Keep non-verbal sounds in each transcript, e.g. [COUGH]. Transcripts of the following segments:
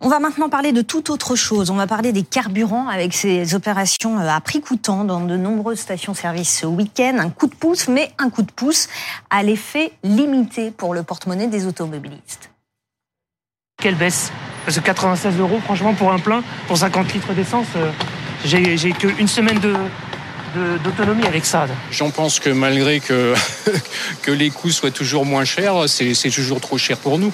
On va maintenant parler de toute autre chose. On va parler des carburants avec ces opérations euh, à prix coûtant dans de nombreuses stations-service ce week-end. Un coup de pouce, mais un coup de pouce à l'effet limité pour le porte-monnaie des automobilistes. Quelle baisse? Parce que 96 euros, franchement, pour un plein, pour 50 litres d'essence, euh, j'ai qu'une semaine de, d'autonomie avec ça. J'en pense que malgré que, [LAUGHS] que les coûts soient toujours moins chers, c'est toujours trop cher pour nous.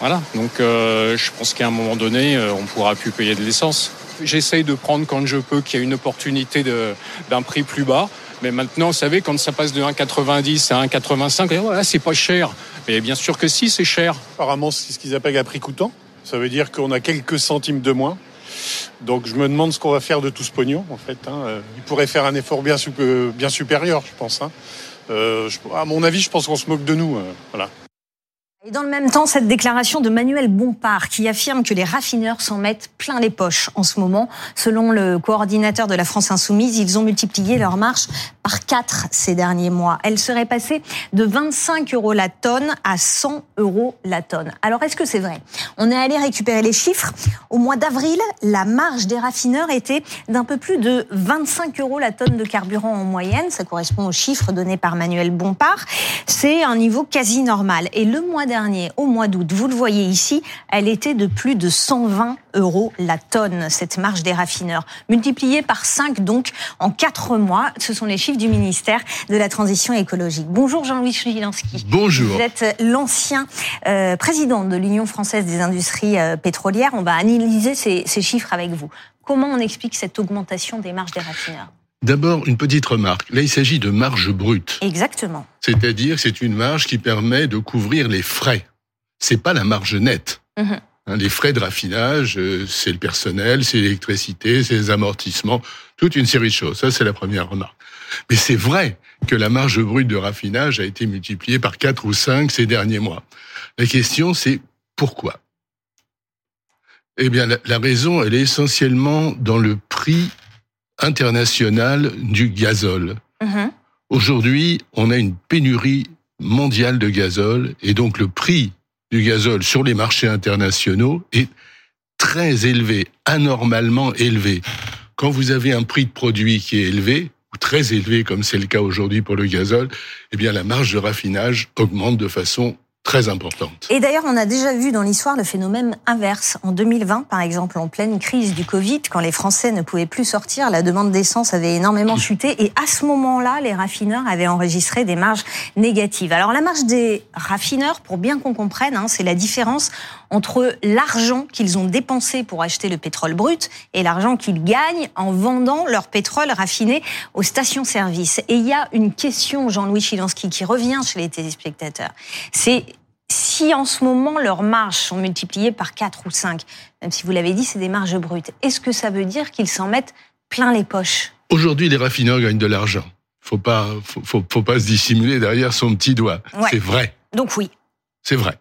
Voilà, donc euh, je pense qu'à un moment donné, euh, on pourra plus payer de l'essence. J'essaye de prendre quand je peux qu'il y a une opportunité d'un prix plus bas. Mais maintenant, vous savez, quand ça passe de 1,90 à 1,85, voilà, c'est pas cher. Mais bien sûr que si, c'est cher. Apparemment, c'est ce qu'ils appellent à prix coûtant. Ça veut dire qu'on a quelques centimes de moins. Donc je me demande ce qu'on va faire de tout ce pognon, en fait. Hein. Euh, il pourrait faire un effort bien, bien supérieur, je pense. Hein. à mon avis, je pense qu'on se moque de nous. voilà. Et dans le même temps, cette déclaration de Manuel Bompard qui affirme que les raffineurs s'en mettent plein les poches en ce moment. Selon le coordinateur de la France Insoumise, ils ont multiplié leur marche par 4 ces derniers mois. Elle serait passée de 25 euros la tonne à 100 euros la tonne. Alors est-ce que c'est vrai? On est allé récupérer les chiffres. Au mois d'avril, la marge des raffineurs était d'un peu plus de 25 euros la tonne de carburant en moyenne. Ça correspond aux chiffres donnés par Manuel Bompard. C'est un niveau quasi normal. Et le mois dernier, au mois d'août, vous le voyez ici, elle était de plus de 120 euros la tonne, cette marge des raffineurs. Multipliée par 5 donc en 4 mois, ce sont les chiffres du ministère de la Transition écologique. Bonjour Jean-Louis Chilinski. Bonjour. Vous êtes l'ancien euh, président de l'Union française des industries euh, pétrolières. On va analyser ces, ces chiffres avec vous. Comment on explique cette augmentation des marges des raffineurs? D'abord, une petite remarque. Là, il s'agit de marge brute. Exactement. C'est-à-dire que c'est une marge qui permet de couvrir les frais. C'est pas la marge nette. Mhm. Hein, les frais de raffinage, euh, c'est le personnel, c'est l'électricité, c'est les amortissements, toute une série de choses. Ça, c'est la première remarque. Mais c'est vrai que la marge brute de raffinage a été multipliée par 4 ou 5 ces derniers mois. La question, c'est pourquoi? Eh bien, la raison, elle est essentiellement dans le prix international du gazole. Mhm. Aujourd'hui, on a une pénurie mondiale de gazole et donc le prix du gazole sur les marchés internationaux est très élevé, anormalement élevé. Quand vous avez un prix de produit qui est élevé, ou très élevé comme c'est le cas aujourd'hui pour le gazole, eh bien la marge de raffinage augmente de façon très importante. Et d'ailleurs, on a déjà vu dans l'histoire le phénomène inverse. En 2020, par exemple, en pleine crise du Covid, quand les Français ne pouvaient plus sortir, la demande d'essence avait énormément chuté. Et à ce moment-là, les raffineurs avaient enregistré des marges négatives. Alors la marge des raffineurs, pour bien qu'on comprenne, hein, c'est la différence entre l'argent qu'ils ont dépensé pour acheter le pétrole brut et l'argent qu'ils gagnent en vendant leur pétrole raffiné aux stations-service. Et il y a une question, Jean-Louis Chilansky, qui revient chez les téléspectateurs. C'est si en ce moment leurs marges sont multipliées par 4 ou 5, même si vous l'avez dit, c'est des marges brutes, est-ce que ça veut dire qu'ils s'en mettent plein les poches? Aujourd'hui, les raffineurs gagnent de l'argent. Faut pas, faut, faut, pas se dissimuler derrière son petit doigt. C'est vrai. Donc oui. C'est vrai.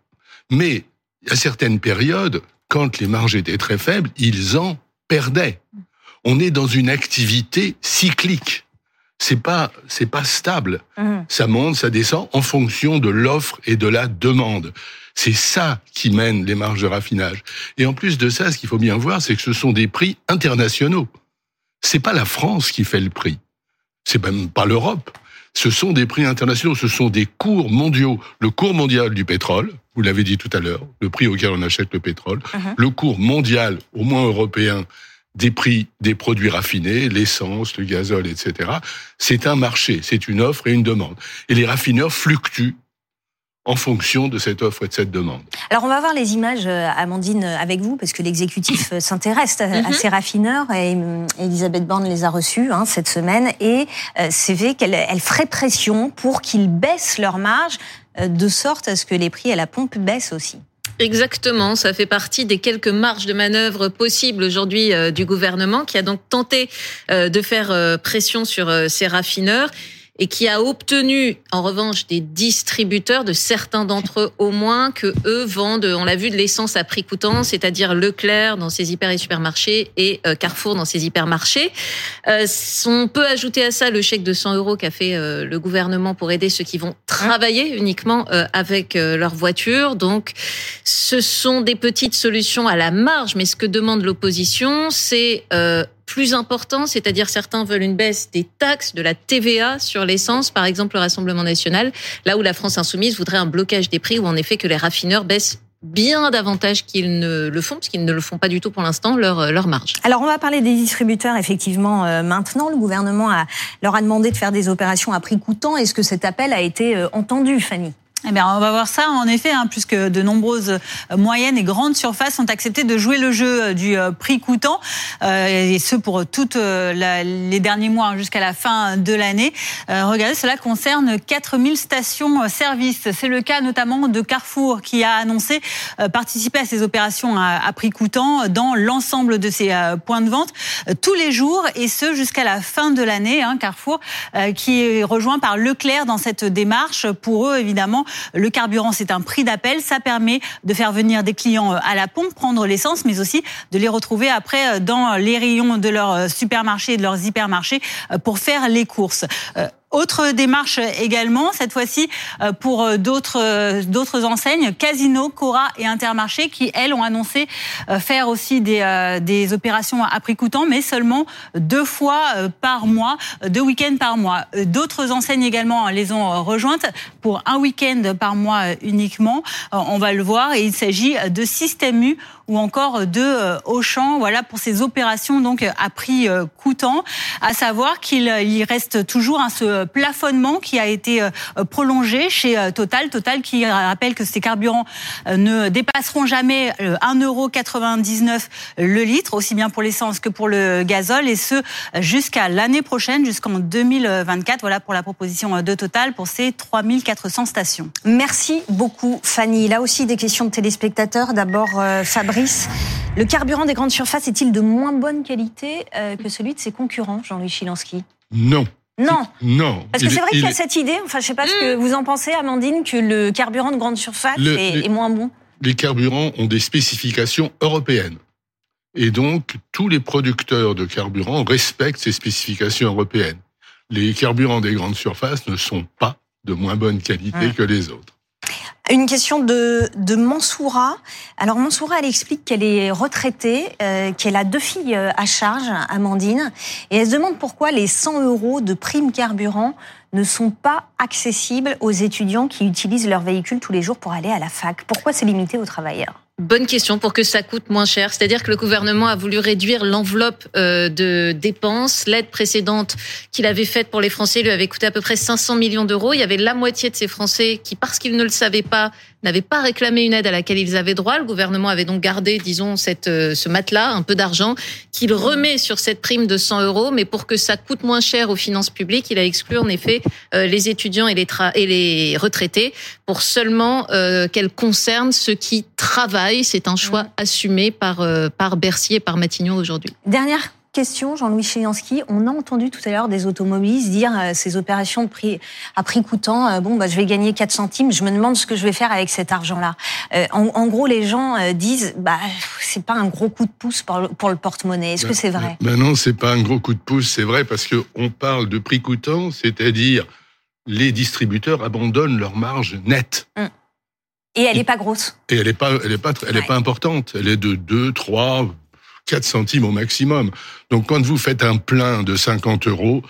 Mais à certaines périodes, quand les marges étaient très faibles, ils en perdaient. On est dans une activité cyclique. C'est pas, c'est pas stable. Mmh. Ça monte, ça descend en fonction de l'offre et de la demande. C'est ça qui mène les marges de raffinage. Et en plus de ça, ce qu'il faut bien voir, c'est que ce sont des prix internationaux. C'est pas la France qui fait le prix. C'est même pas l'Europe. Ce sont des prix internationaux, ce sont des cours mondiaux. Le cours mondial du pétrole, vous l'avez dit tout à l'heure, le prix auquel on achète le pétrole, uh-huh. le cours mondial, au moins européen, des prix des produits raffinés, l'essence, le gazole, etc. C'est un marché, c'est une offre et une demande. Et les raffineurs fluctuent en fonction de cette offre et de cette demande. Alors on va voir les images, euh, Amandine, avec vous, parce que l'exécutif euh, s'intéresse à, mhm. ces raffineurs et euh, Elisabeth Borne les a reçus hein, cette semaine et c'est vrai qu'elle elle ferait pression pour qu'ils baissent leurs marges de sorte à ce que les prix à la pompe baissent aussi. Exactement, ça fait partie des quelques marges de manœuvre possibles aujourd'hui du gouvernement qui a donc tenté de faire pression sur ces raffineurs. Et qui a obtenu en revanche des distributeurs de certains d'entre eux au moins que eux vendent, on l'a vu, de l'essence à prix coûtant, c'est-à-dire Leclerc dans ses hyper et supermarchés et euh, Carrefour dans ses hypermarchés. Euh, on peut ajouter à ça le chèque de 100 euros qu'a fait euh, le gouvernement pour aider ceux qui vont travailler uniquement avec leur voiture. Donc, ce sont des petites solutions à la marge, mais ce que demande l'opposition, c'est plus important, c'est-à-dire certains veulent une baisse des taxes, de la TVA sur l'essence, par exemple le Rassemblement national, là où la France insoumise voudrait un blocage des prix, ou en effet que les raffineurs baissent bien davantage qu'ils ne le font, parce qu'ils ne le font pas du tout pour l'instant, leur, leur marge. Alors on va parler des distributeurs effectivement euh, maintenant. Le gouvernement leur a demandé de faire des opérations à prix coûtant. Est-ce que cet appel a été euh, entendu, Fanny? Eh bien, on va voir ça en effet, hein, puisque de nombreuses euh, moyennes et grandes surfaces ont accepté de jouer le jeu euh, du euh, prix coûtant, et ce pour toutes les derniers mois hein, jusqu'à la fin de l'année. regardez, cela concerne 4000 stations-service. C'est le cas notamment de Carrefour qui a annoncé participer à ces opérations à, prix coûtant dans l'ensemble de ses points de vente tous les jours, et ce jusqu'à la fin de l'année. Hein, Carrefour qui est rejoint par Leclerc dans cette démarche. Pour eux, évidemment, le carburant, c'est un prix d'appel. Ça permet de faire venir des clients euh, à la pompe, prendre l'essence, mais aussi de les retrouver après euh, dans les rayons de leurs euh, supermarchés et de leurs hypermarchés pour faire les courses. Autre démarche également, cette fois-ci euh, pour euh, d'autres euh, d'autres enseignes, Casino, Cora et Intermarché, qui elles ont annoncé faire aussi des, des opérations à prix coûtant, mais seulement deux fois par mois, deux week-ends par mois. D'autres enseignes également les ont rejointes pour un week-end par mois uniquement. On va le voir, et il s'agit de Système U ou encore de Auchan. Voilà pour ces opérations donc à prix coûtant. À savoir qu'il reste toujours un ce plafonnement qui a été euh, prolongé chez euh, Total. Total qui rappelle que ces carburants euh, ne dépasseront jamais 1,99€ le litre, aussi bien pour l'essence que pour le gazole, et ce jusqu'à l'année prochaine, jusqu'en 2024. Voilà pour la proposition de Total pour ces 3400 stations. Merci beaucoup Fanny. Là aussi des questions de téléspectateurs. D'abord Fabrice. Le carburant des grandes surfaces est-il de moins bonne qualité que celui de ses concurrents, Jean-Louis Chilansky Non. Non. Non. Parce que c'est vrai qu'il y a cette idée, enfin je sais pas ce que mm. vous en pensez Amandine, que le carburant de grande surface est, moins bon. Les carburants ont des spécifications européennes. Et donc, tous les producteurs de carburant respectent ces spécifications européennes. Les carburants des grandes surfaces ne sont pas de moins bonne qualité que les autres. Une question de, de Mansoura. Alors Mansoura, elle explique qu'elle est retraitée, euh, qu'elle a deux filles euh, à charge, Amandine, et elle se demande pourquoi les 100 euros de prime carburant ne sont pas accessibles aux étudiants qui utilisent leur véhicule tous les jours pour aller à la fac. Pourquoi c'est limité aux travailleurs Bonne question pour que ça coûte moins cher. C'est-à-dire que le gouvernement a voulu réduire l'enveloppe euh, de dépenses. L'aide précédente qu'il avait faite pour les Français lui avait coûté à peu près 500 millions d'euros. Il y avait la moitié de ces Français qui, parce qu'ils ne le savaient pas, n'avaient pas réclamé une aide à laquelle ils avaient droit. Le gouvernement avait donc gardé, disons, cette, euh, ce matelas, un peu d'argent, qu'il remet sur cette prime de 100 euros. Mais pour que ça coûte moins cher aux finances publiques, il a exclu en effet euh, les étudiants et les, et les retraités pour seulement qu'elle concerne ceux qui travaillent c'est un choix assumé par, euh, par Bercy et par Matignon aujourd'hui. Dernière question, Jean-Louis Chéliansky. On a entendu tout à l'heure des automobilistes dire euh, ces opérations de prix à prix coûtant, euh, bon, bah, je vais gagner 4 centimes, je me demande ce que je vais faire avec cet argent-là. en, gros, les gens disent, bah, c'est pas un gros coup de pouce pour le, pour le porte-monnaie. Est-ce que c'est vrai? ben Non, c'est pas un gros coup de pouce, c'est vrai, parce qu'on parle de prix coûtant, c'est-à-dire les distributeurs abandonnent leur marge nette. Hum. Et elle n'est pas grosse. Et elle n'est pas, elle est pas, elle est pas importante. Elle est de 2, 3, 4 centimes au maximum. Donc quand vous faites un plein de 50 euros,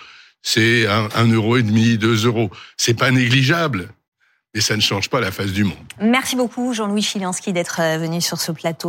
c'est un, euro et demi, 2 euros. C'est pas négligeable. Et ça ne change pas la face du monde. Merci beaucoup Jean-Louis Chilansky d'être euh, venu sur ce plateau.